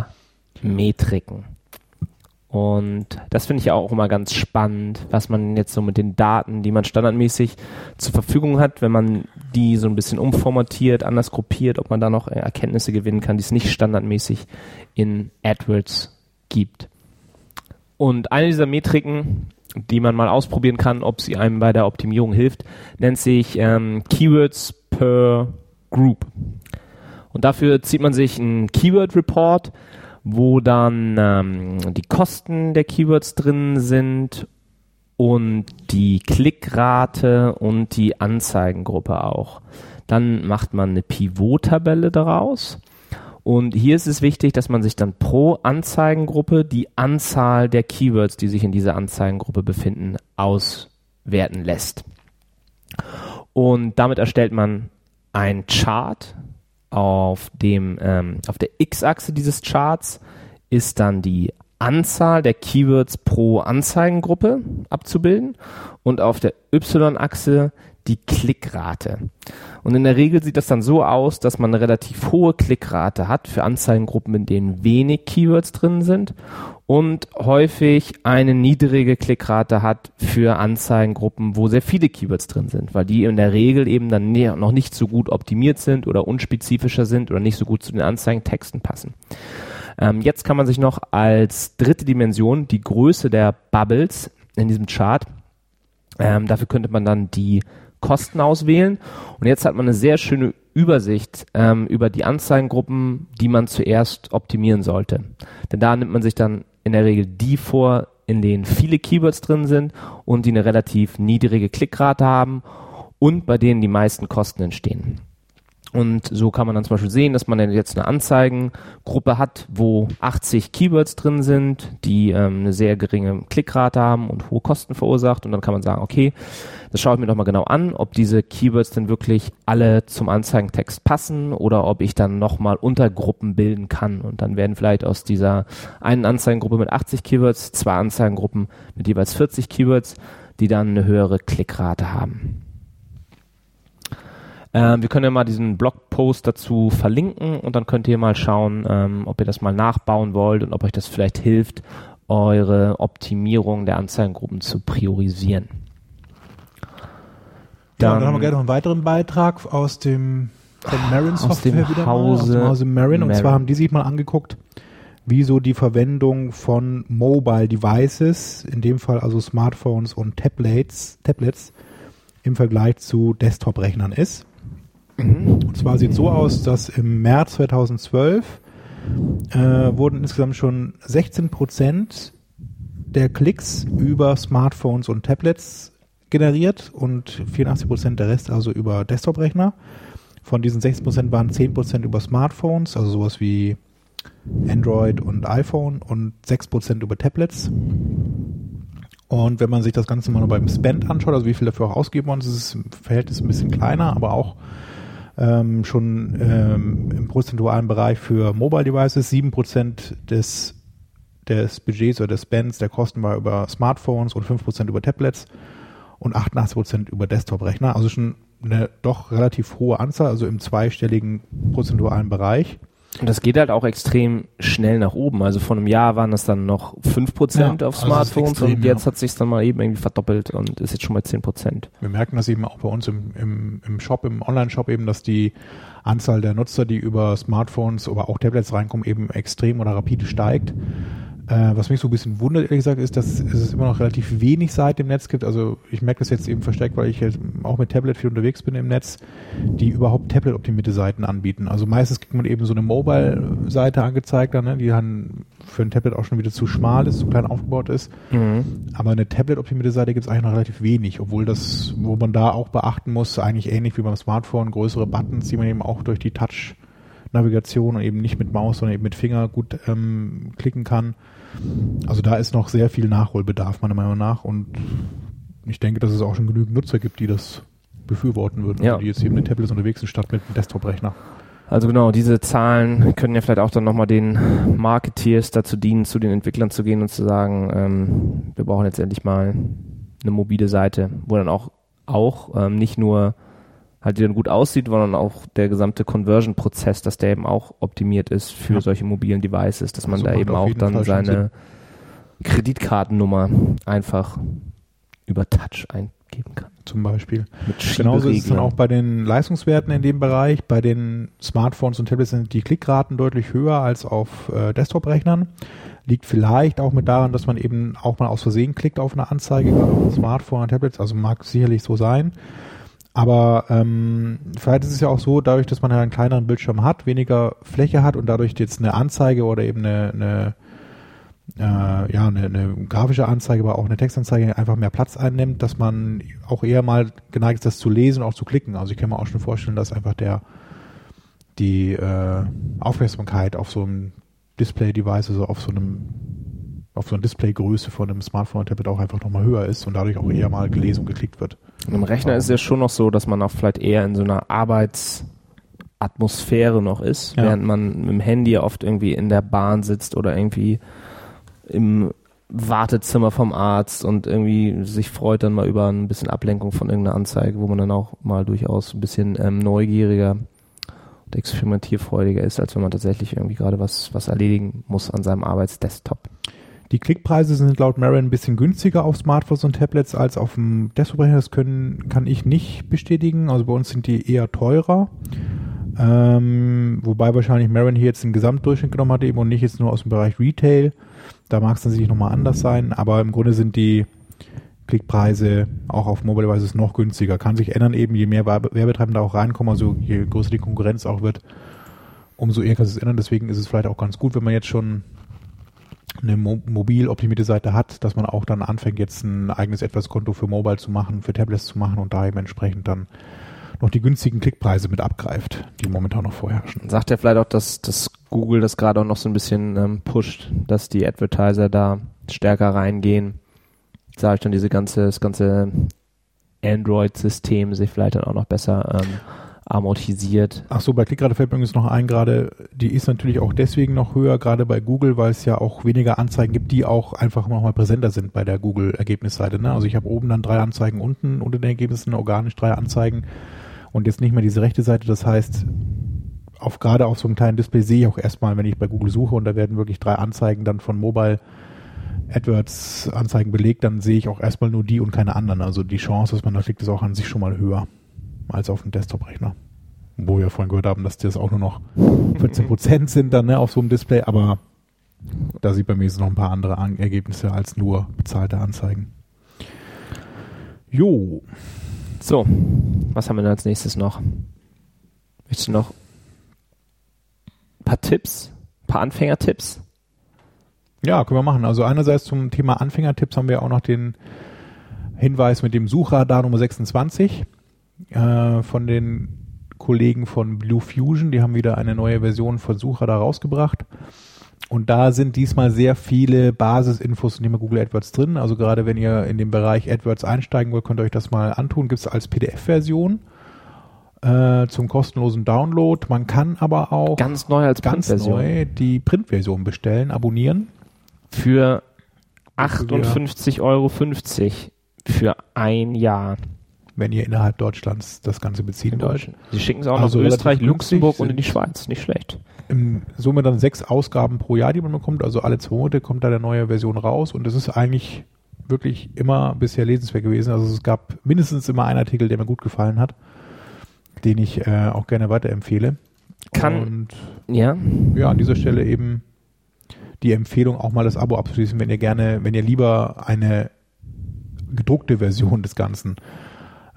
Und das finde ich auch immer ganz spannend, was man jetzt so mit den Daten, die man standardmäßig zur Verfügung hat, wenn man die so ein bisschen umformatiert, anders gruppiert, ob man da noch Erkenntnisse gewinnen kann, die es nicht standardmäßig in AdWords gibt. Und eine dieser Metriken, die man mal ausprobieren kann, ob sie einem bei der Optimierung hilft, nennt sich ähm, Keywords per Group. Und dafür zieht man sich einen Keyword Report, wo dann ähm, die Kosten der Keywords drin sind und die Klickrate und die Anzeigengruppe auch. Dann macht man eine Pivot-Tabelle daraus. Und hier ist es wichtig, dass man sich dann pro Anzeigengruppe die Anzahl der Keywords, die sich in dieser Anzeigengruppe befinden, auswerten lässt. Und damit erstellt man ein Chart. Auf dem, ähm, auf der X-Achse dieses Charts ist dann die Anzahl der Keywords pro Anzeigengruppe abzubilden und auf der Y-Achse die Klickrate. Und in der Regel sieht das dann so aus, dass man eine relativ hohe Klickrate hat für Anzeigengruppen, in denen wenig Keywords drin sind und häufig eine niedrige Klickrate hat für Anzeigengruppen, wo sehr viele Keywords drin sind, weil die in der Regel eben dann ne- noch nicht so gut optimiert sind oder unspezifischer sind oder nicht so gut zu den Anzeigentexten passen. Ähm, jetzt kann man sich noch als dritte Dimension die Größe der Bubbles in diesem Chart ähm, dafür könnte man dann die Kosten auswählen. Und jetzt hat man eine sehr schöne Übersicht ähm, über die Anzeigengruppen, die man zuerst optimieren sollte. Denn da nimmt man sich dann in der Regel die vor, in denen viele Keywords drin sind und die eine relativ niedrige Klickrate haben und bei denen die meisten Kosten entstehen. Und so kann man dann zum Beispiel sehen, dass man jetzt eine Anzeigengruppe hat, wo 80 Keywords drin sind, die ähm, eine sehr geringe Klickrate haben und hohe Kosten verursacht. Und dann kann man sagen, okay, das schaue ich mir doch mal genau an, ob diese Keywords denn wirklich alle zum Anzeigentext passen oder ob ich dann nochmal Untergruppen bilden kann. Und dann werden vielleicht aus dieser einen Anzeigengruppe mit 80 Keywords zwei Anzeigengruppen mit jeweils 40 Keywords, die dann eine höhere Klickrate haben. Ähm, wir können ja mal diesen Blogpost dazu verlinken und dann könnt ihr mal schauen, ähm, ob ihr das mal nachbauen wollt und ob euch das vielleicht hilft, eure Optimierung der Anzeigengruppen zu priorisieren. Ja, und dann haben wir gerne noch einen weiteren Beitrag aus dem von Marin Aus Software dem wieder Hause aus dem Hause Marin. Und Marin. zwar haben die sich mal angeguckt, wie so die Verwendung von Mobile Devices, in dem Fall also Smartphones und Tablets, Tablets im Vergleich zu Desktop-Rechnern ist. Und zwar sieht so aus, dass im März 2012 äh, wurden insgesamt schon 16 Prozent der Klicks über Smartphones und Tablets generiert und 84 Prozent der Rest also über Desktop-Rechner. Von diesen 16 Prozent waren 10 Prozent über Smartphones, also sowas wie Android und iPhone und 6% über Tablets. Und wenn man sich das Ganze mal nur beim Spend anschaut, also wie viel dafür auch ausgegeben worden ist, ist das Verhältnis ein bisschen kleiner, aber auch ähm, schon ähm, im prozentualen Bereich für Mobile Devices. 7% des, des Budgets oder des Spends der Kosten war über Smartphones und 5% über Tablets und 88% über Desktop-Rechner. Also schon eine doch relativ hohe Anzahl, also im zweistelligen prozentualen Bereich. Und das geht halt auch extrem schnell nach oben. Also vor einem Jahr waren es dann noch 5% Ja, auf also Smartphones extrem, und jetzt ja. hat sich dann mal eben irgendwie verdoppelt und ist jetzt schon bei 10%. Wir merken das eben auch bei uns im, im, im Shop, im Online-Shop eben, dass die Anzahl der Nutzer, die über Smartphones, aber auch Tablets reinkommen, eben extrem oder rapide steigt. Äh, was mich so ein bisschen wundert, ehrlich gesagt, ist, dass es immer noch relativ wenig Seiten im Netz gibt. Also ich merke das jetzt eben verstärkt, weil ich jetzt auch mit Tablet viel unterwegs bin im Netz, die überhaupt Tablet-optimierte Seiten anbieten. Also meistens kriegt man eben so eine Mobile-Seite angezeigt, dann, ne, die dann für ein Tablet auch schon wieder zu schmal ist, zu klein aufgebaut ist. Aber eine Tablet-optimierte Seite gibt es eigentlich noch relativ wenig, obwohl das, wo man da auch beachten muss, eigentlich ähnlich wie beim Smartphone, größere Buttons, die man eben auch durch die Touch-Navigation und eben nicht mit Maus, sondern eben mit Finger gut ähm, klicken kann. Also da ist noch sehr viel Nachholbedarf, meiner Meinung nach. Und ich denke, dass es auch schon genügend Nutzer gibt, die das befürworten würden, Ja. also die jetzt eben mit Tablets unterwegs sind, statt mit einem Desktop-Rechner. Also genau, diese Zahlen können ja vielleicht auch dann nochmal den Marketeers dazu dienen, zu den Entwicklern zu gehen und zu sagen, ähm, wir brauchen jetzt endlich mal eine mobile Seite, wo dann auch, auch ähm, nicht nur halt die dann gut aussieht, sondern auch der gesamte Conversion-Prozess, dass der eben auch optimiert ist für Ja. solche mobilen Devices, dass man Also da eben auch dann Fall seine Kreditkartennummer einfach über Touch eingeben kann. Zum Beispiel. Genauso ist es dann auch bei den Leistungswerten in dem Bereich. Bei den Smartphones und Tablets sind die Klickraten deutlich höher als auf äh, Desktop-Rechnern. Liegt vielleicht auch mit daran, dass man eben auch mal aus Versehen klickt auf eine Anzeige, gerade auf dem Smartphone und Tablets. Also mag sicherlich so sein. Aber ähm, vielleicht ist es ja auch so, dadurch, dass man ja einen kleineren Bildschirm hat, weniger Fläche hat und dadurch jetzt eine Anzeige oder eben eine, eine äh, ja, eine, eine grafische Anzeige, aber auch eine Textanzeige einfach mehr Platz einnimmt, dass man auch eher mal geneigt ist, das zu lesen und auch zu klicken. Also ich kann mir auch schon vorstellen, dass einfach der die äh, Aufmerksamkeit auf so einem Display-Device, also auf so einem auf so einer Displaygröße von einem Smartphone und Tablet auch einfach nochmal höher ist und dadurch auch eher mal gelesen und geklickt wird. Und Im Rechner ist es ja schon noch so, dass man auch vielleicht eher in so einer Arbeitsatmosphäre noch ist, Ja. während man mit dem Handy oft irgendwie in der Bahn sitzt oder irgendwie im Wartezimmer vom Arzt und irgendwie sich freut dann mal über ein bisschen Ablenkung von irgendeiner Anzeige, wo man dann auch mal durchaus ein bisschen ähm, neugieriger und experimentierfreudiger ist, als wenn man tatsächlich irgendwie gerade was, was erledigen muss an seinem Arbeitsdesktop. Die Klickpreise sind laut Marin ein bisschen günstiger auf Smartphones und Tablets als auf dem Desktop-Rechner. Das können, kann ich nicht bestätigen. Also bei uns sind die eher teurer. Ähm, wobei wahrscheinlich Marin hier jetzt einen Gesamtdurchschnitt genommen hat eben und nicht jetzt nur aus dem Bereich Retail. Da mag es sicherlich nochmal anders sein, aber im Grunde sind die Klickpreise auch auf Mobile Devices noch günstiger. Kann sich ändern eben, je mehr Werbe- Werbetreibende auch reinkommen, also je größer die Konkurrenz auch wird, umso eher kann es ändern. Deswegen ist es vielleicht auch ganz gut, wenn man jetzt schon eine mo mobil optimierte Seite hat, dass man auch dann anfängt, jetzt ein eigenes Etwas-Konto für Mobile zu machen, für Tablets zu machen und da eben entsprechend dann noch die günstigen Klickpreise mit abgreift, die momentan noch vorherrschen. Sagt er vielleicht auch, dass, dass Google das gerade auch noch so ein bisschen ähm, pusht, dass die Advertiser da stärker reingehen. Sage ich dann diese ganze, das ganze Android-System sich vielleicht dann auch noch besser ähm, amortisiert. Ach so, bei Klickrate fällt mir übrigens noch ein, gerade die ist natürlich auch deswegen noch höher, gerade bei Google, weil es ja auch weniger Anzeigen gibt, die auch einfach noch mal präsenter sind bei der Google-Ergebnisseite. Ne? Also ich habe oben dann drei Anzeigen, unten unter den Ergebnissen organisch drei Anzeigen und jetzt nicht mehr diese rechte Seite. Das heißt, auf gerade auf so einem kleinen Display sehe ich auch erstmal, wenn ich bei Google suche und da werden wirklich drei Anzeigen dann von Mobile AdWords Anzeigen belegt, dann sehe ich auch erstmal nur die und keine anderen. Also die Chance, dass man da klickt, ist auch an sich schon mal höher als auf dem Desktop-Rechner. Wo wir vorhin gehört haben, dass das auch nur noch 14% sind dann ne, auf so einem Display, aber da sieht bei mir jetzt noch ein paar andere An Ergebnisse als nur bezahlte Anzeigen. Jo, So, was haben wir denn als nächstes noch? Möchtest du noch ein paar Tipps, ein paar Anfängertipps? Ja, können wir machen. Also einerseits zum Thema Anfängertipps haben wir auch noch den Hinweis mit dem Suchradar Nummer 26 äh, von den Kollegen von Blue Fusion. Die haben wieder eine neue Version von Suchradar rausgebracht. und da sind diesmal sehr viele Basisinfos zum Thema Google AdWords drin. Also gerade wenn ihr in den Bereich AdWords einsteigen wollt, könnt ihr euch das mal antun. Gibt es als PDF-Version äh, zum kostenlosen Download. Man kann aber auch Ganz neu als ganz Printversion. neu die Printversion bestellen, abonnieren. Für 58,50 Euro für ein Jahr wenn ihr innerhalb Deutschlands das Ganze beziehen in wollt. Sie schicken es auch Also nach Österreich, Luxemburg und in die Schweiz. Nicht schlecht. Im Summe dann sechs Ausgaben pro Jahr, die man bekommt. Also alle zwei Monate kommt da eine neue Version raus und das ist eigentlich wirklich immer bisher lesenswert gewesen. Also es gab mindestens immer einen Artikel, der mir gut gefallen hat, den ich äh, auch gerne weiterempfehle. Kann, Und ja, ja, an dieser Stelle eben die Empfehlung, auch mal das Abo abzuschließen, wenn ihr gerne, wenn ihr lieber eine gedruckte Version des Ganzen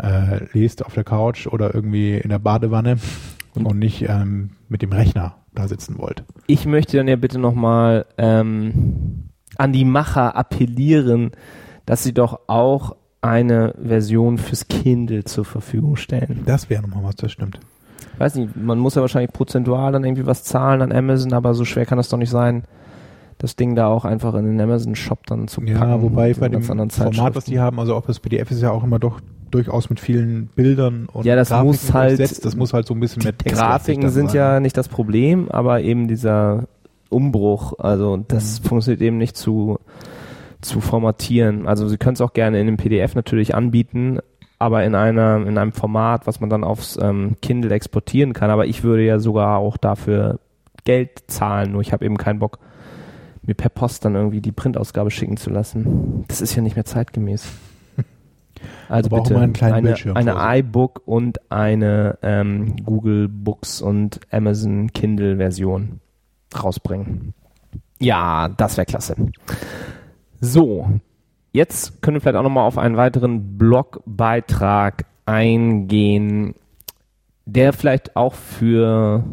äh, lest auf der Couch oder irgendwie in der Badewanne und, nicht ähm, mit dem Rechner da sitzen wollt. ich möchte dann ja bitte nochmal ähm, an die Macher appellieren, dass sie doch auch eine Version fürs Kindle zur Verfügung stellen. Das wäre nochmal was, das stimmt. Weiß nicht, man muss ja wahrscheinlich prozentual dann irgendwie was zahlen an Amazon, aber so schwer kann das doch nicht sein, das Ding da auch einfach in den Amazon-Shop dann zu packen. Ja, wobei bei dem Format, was die haben, also auch das PDF ist ja auch immer doch durchaus mit vielen Bildern und Ja, das muss halt- das muss halt so ein bisschen mehr Text Grafiken sind ja nicht das Problem, aber eben dieser Umbruch, also das Mhm. funktioniert eben nicht zu, zu formatieren. Also Sie können es auch gerne in einem PDF natürlich anbieten, aber in einer in einem Format, was man dann aufs ähm, Kindle exportieren kann. Aber ich würde ja sogar auch dafür Geld zahlen, nur ich habe eben keinen Bock, mir per Post dann irgendwie die Printausgabe schicken zu lassen. Das ist ja nicht mehr zeitgemäß. Also Aber bitte eine, eine iBook und eine ähm, Google Books und Amazon Kindle Version rausbringen. Ja, das wäre klasse. So, jetzt können wir vielleicht auch nochmal auf einen weiteren Blogbeitrag eingehen, der vielleicht auch für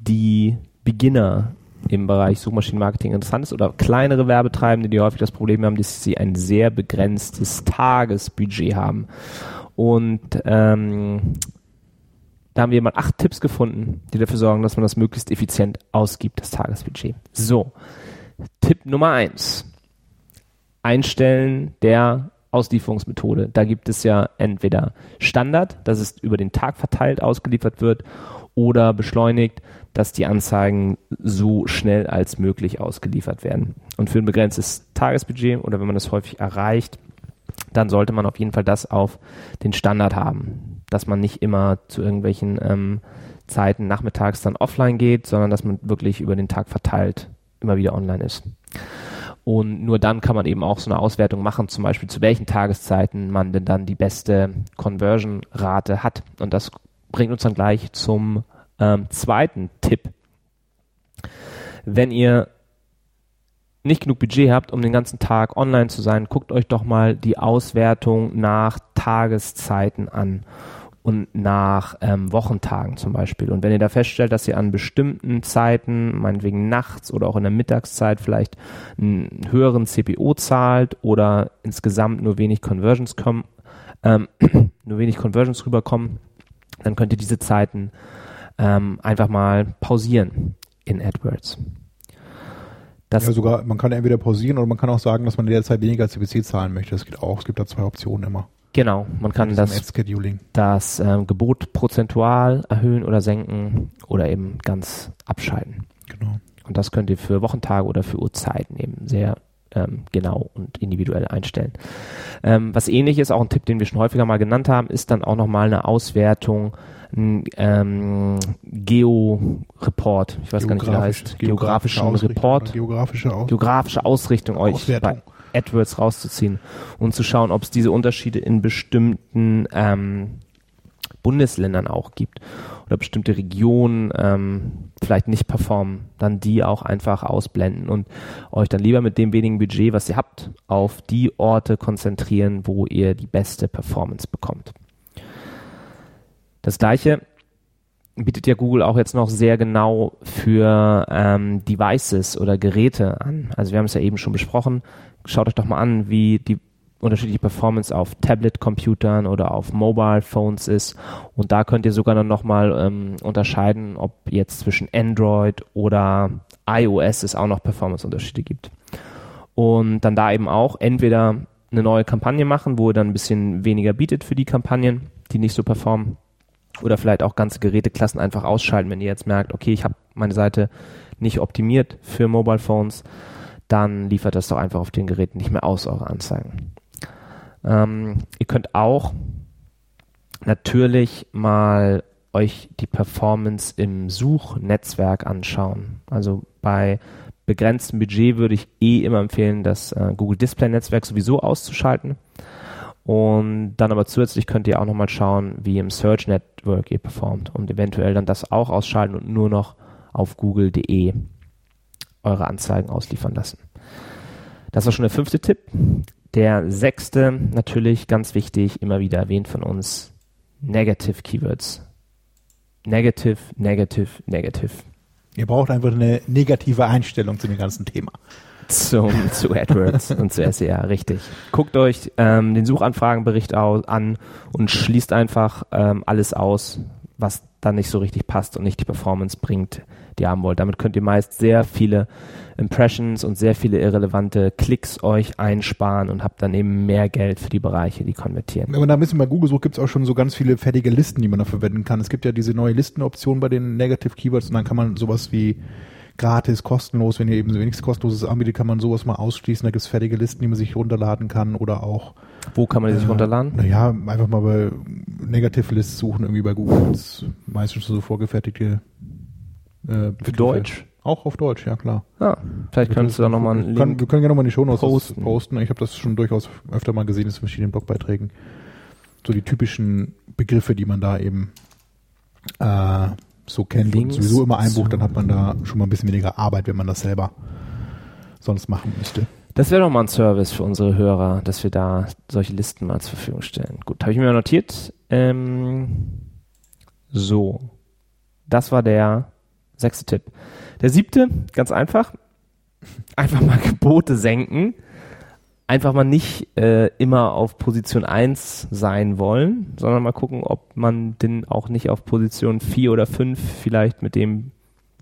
die Beginner im Bereich Suchmaschinenmarketing interessant ist oder kleinere Werbetreibende, die häufig das Problem haben, dass sie ein sehr begrenztes Tagesbudget haben. Und ähm, da haben wir mal acht Tipps gefunden, die dafür sorgen, dass man das möglichst effizient ausgibt, das Tagesbudget. So, Tipp Nummer eins. Einstellen der Auslieferungsmethode. Da gibt es ja entweder Standard, dass es über den Tag verteilt ausgeliefert wird, oder beschleunigt, dass die Anzeigen so schnell als möglich ausgeliefert werden. Und für ein begrenztes Tagesbudget oder wenn man das häufig erreicht, dann sollte man auf jeden Fall das auf den Standard haben, dass man nicht immer zu irgendwelchen ähm, Zeiten nachmittags dann offline geht, sondern dass man wirklich über den Tag verteilt immer wieder online ist. Und nur dann kann man eben auch so eine Auswertung machen, zum Beispiel zu welchen Tageszeiten man denn dann die beste Conversion-Rate hat. Und das bringt uns dann gleich zum ähm, zweiten Tipp. Wenn ihr nicht genug Budget habt, um den ganzen Tag online zu sein, guckt euch doch mal die Auswertung nach Tageszeiten an und nach ähm, Wochentagen zum Beispiel. Und wenn ihr da feststellt, dass ihr an bestimmten Zeiten, meinetwegen nachts oder auch in der Mittagszeit vielleicht einen höheren CPO zahlt oder insgesamt nur wenig Conversions kommen, ähm, nur wenig Conversions rüberkommen, dann könnt ihr diese Zeiten ähm, einfach mal pausieren in AdWords. Das Ja, sogar, man kann entweder pausieren oder man kann auch sagen, dass man in der Zeit weniger CPC zahlen möchte. Das geht auch. Es gibt da zwei Optionen immer. Genau, man kann das, das ähm, Gebot prozentual erhöhen oder senken oder eben ganz abschalten. Genau. Und das könnt ihr für Wochentage oder für Uhrzeiten eben sehr ähm, genau und individuell einstellen. Ähm, was ähnlich ist, auch ein Tipp, den wir schon häufiger mal genannt haben, ist dann auch nochmal eine Auswertung, ein ähm, Geo-Report, ich weiß gar nicht, wie der heißt, geografischen Ausrichtung Report, Geografische Aus geografische Ausrichtung euch Auswertung. bei AdWords rauszuziehen und zu schauen, ob es diese Unterschiede in bestimmten ähm, Bundesländern auch gibt oder bestimmte Regionen ähm, vielleicht nicht performen, dann die auch einfach ausblenden und euch dann lieber mit dem wenigen Budget, was ihr habt, auf die Orte konzentrieren, wo ihr die beste Performance bekommt. Das gleiche bietet ja Google auch jetzt noch sehr genau für ähm, Devices oder Geräte an. Also wir haben es ja eben schon besprochen. Schaut euch doch mal an, wie die unterschiedliche Performance auf Tablet-Computern oder auf Mobile-Phones ist. Und da könnt ihr sogar dann nochmal ähm, unterscheiden, ob jetzt zwischen Android oder iOS es auch noch Performance-Unterschiede gibt. Und dann da eben auch entweder eine neue Kampagne machen, wo ihr dann ein bisschen weniger bietet für die Kampagnen, die nicht so performen. Oder vielleicht auch ganze Geräteklassen einfach ausschalten, wenn ihr jetzt merkt, okay, ich habe meine Seite nicht optimiert für Mobile Phones, dann liefert das doch einfach auf den Geräten nicht mehr aus, eure Anzeigen. Ähm, ihr könnt auch natürlich mal euch die Performance im Suchnetzwerk anschauen. Also bei begrenztem Budget würde ich eh immer empfehlen, das äh, Google Display Netzwerk sowieso auszuschalten. Und dann aber zusätzlich könnt ihr auch nochmal schauen, wie im Search Network ihr performt und eventuell dann das auch ausschalten und nur noch auf google.de eure Anzeigen ausliefern lassen. Das war schon der fünfte Tipp. Der sechste, natürlich ganz wichtig, immer wieder erwähnt von uns, Negative Keywords. Negative, negative, negative. Ihr braucht einfach eine negative Einstellung zu dem ganzen Thema. Zum, zu AdWords und zu SEA, richtig. Guckt euch ähm, den Suchanfragenbericht an und schließt einfach ähm, alles aus, was dann nicht so richtig passt und nicht die Performance bringt, die ihr haben wollt. Damit könnt ihr meist sehr viele Impressions und sehr viele irrelevante Klicks euch einsparen und habt dann eben mehr Geld für die Bereiche, die konvertieren. Wenn man da ein bisschen bei Google sucht, gibt es auch schon so ganz viele fertige Listen, die man da verwenden kann. Es gibt ja diese neue Listenoption bei den Negative Keywords und dann kann man sowas wie gratis, kostenlos, wenn ihr eben so nichts kostenloses anbietet, kann man sowas mal ausschließen. Da gibt es fertige Listen, die man sich runterladen kann oder auch Wo kann man die sich Äh, runterladen? Naja, einfach mal bei Negative Lists suchen, irgendwie bei Google. Das ist meistens so vorgefertigte. Äh, Für Deutsch? Auch auf Deutsch, ja klar. Ah, vielleicht könntest du da nochmal einen Link. wir können gerne nochmal in die Shownotes posten. posten. Ich habe das schon durchaus öfter mal gesehen in verschiedenen Blogbeiträgen. So die typischen Begriffe, die man da eben äh, so kennt Links und sowieso immer einbucht, dann hat man da schon mal ein bisschen weniger Arbeit, wenn man das selber sonst machen müsste. Das wäre doch mal ein Service für unsere Hörer, dass wir da solche Listen mal zur Verfügung stellen. Gut, habe ich mir notiert. Ähm, so, das war der sechste Tipp. Der siebte, ganz einfach, einfach mal Gebote senken. Einfach mal nicht äh, immer auf Position 1 sein wollen, sondern mal gucken, ob man denn auch nicht auf Position 4 oder 5 vielleicht mit dem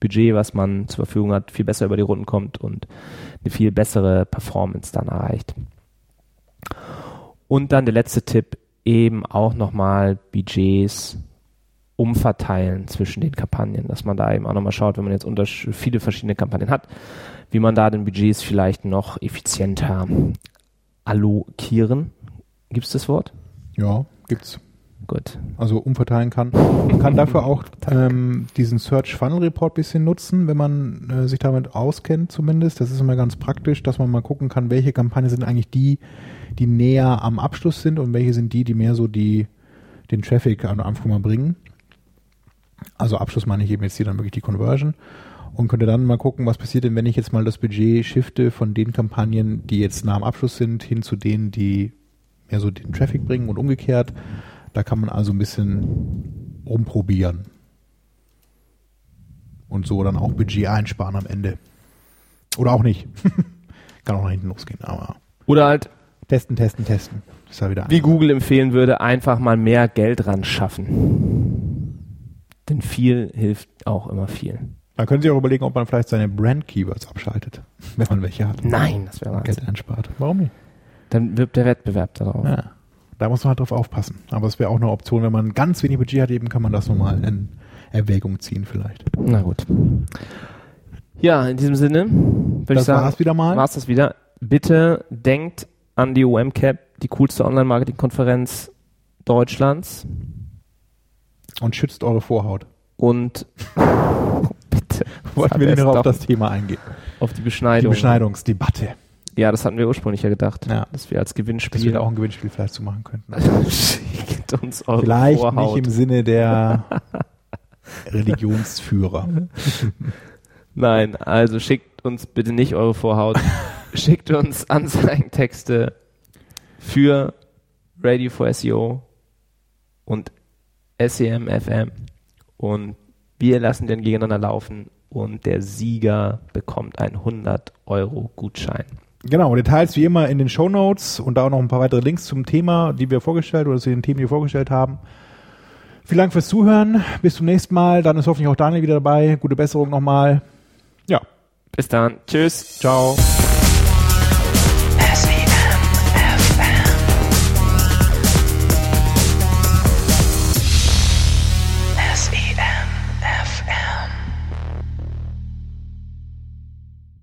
Budget, was man zur Verfügung hat, viel besser über die Runden kommt und eine viel bessere Performance dann erreicht. Und dann der letzte Tipp, eben auch nochmal Budgets umverteilen zwischen den Kampagnen, dass man da eben auch nochmal schaut, wenn man jetzt viele verschiedene Kampagnen hat, wie man da den Budgets vielleicht noch effizienter allokieren. Gibt es das Wort? Ja, gibt's. Gut. also umverteilen kann. Man kann dafür auch ähm, diesen Search Funnel Report bisschen nutzen, wenn man äh, sich damit auskennt zumindest. Das ist immer ganz praktisch, dass man mal gucken kann, welche Kampagnen sind eigentlich die, die näher am Abschluss sind und welche sind die, die mehr so die den Traffic an Anfang mal bringen. Also Abschluss meine ich eben jetzt hier dann wirklich die Conversion und könnte dann mal gucken, was passiert denn, wenn ich jetzt mal das Budget shifte von den Kampagnen, die jetzt nah am Abschluss sind, hin zu denen, die mehr so den Traffic bringen und umgekehrt. Da kann man also ein bisschen rumprobieren. Und so dann auch Budget einsparen am Ende. Oder auch nicht. kann auch nach hinten losgehen, aber Oder halt, testen, testen, testen. Ist ja wieder wie Google empfehlen würde, einfach mal mehr Geld ran schaffen. Denn viel hilft auch immer viel. Man könnte sich auch überlegen, ob man vielleicht seine Brand-Keywords abschaltet, wenn man welche hat. Nein, das wäre Geld einspart. Warum nicht? Dann wirbt der Wettbewerb darauf. Ja. Da muss man halt drauf aufpassen. Aber es wäre auch eine Option, wenn man ganz wenig Budget hat, eben kann man das nochmal in Erwägung ziehen vielleicht. Na gut. Ja, in diesem Sinne würde ich sagen, war's wieder mal. war's das wieder. Bitte denkt an die OMCAP, die coolste Online-Marketing-Konferenz Deutschlands Und schützt eure Vorhaut. und bitte Wollten wir noch auf das Thema eingehen. auf die Die Beschneidung. Beschneidungsdebatte. Ja, das hatten wir ursprünglich ja gedacht, Ja. dass wir als Dass wir Gewinnspiel da auch ein Gewinnspiel vielleicht zu machen könnten. schickt uns eure Vielleicht Vorhaut. nicht im Sinne der Religionsführer. Nein, also schickt uns bitte nicht eure Vorhaut. schickt uns Anzeigentexte für Radio for SEO und E SEM FM und wir lassen den gegeneinander laufen und der Sieger bekommt einen 100 Euro Gutschein. Genau, Details wie immer in den Show Notes und da auch noch ein paar weitere Links zum Thema, die wir vorgestellt oder zu den Themen, die wir vorgestellt haben. Vielen Dank fürs Zuhören. Bis zum nächsten Mal. Dann ist hoffentlich auch Daniel wieder dabei. Gute Besserung nochmal. Ja, Bis dann. Tschüss. Ciao.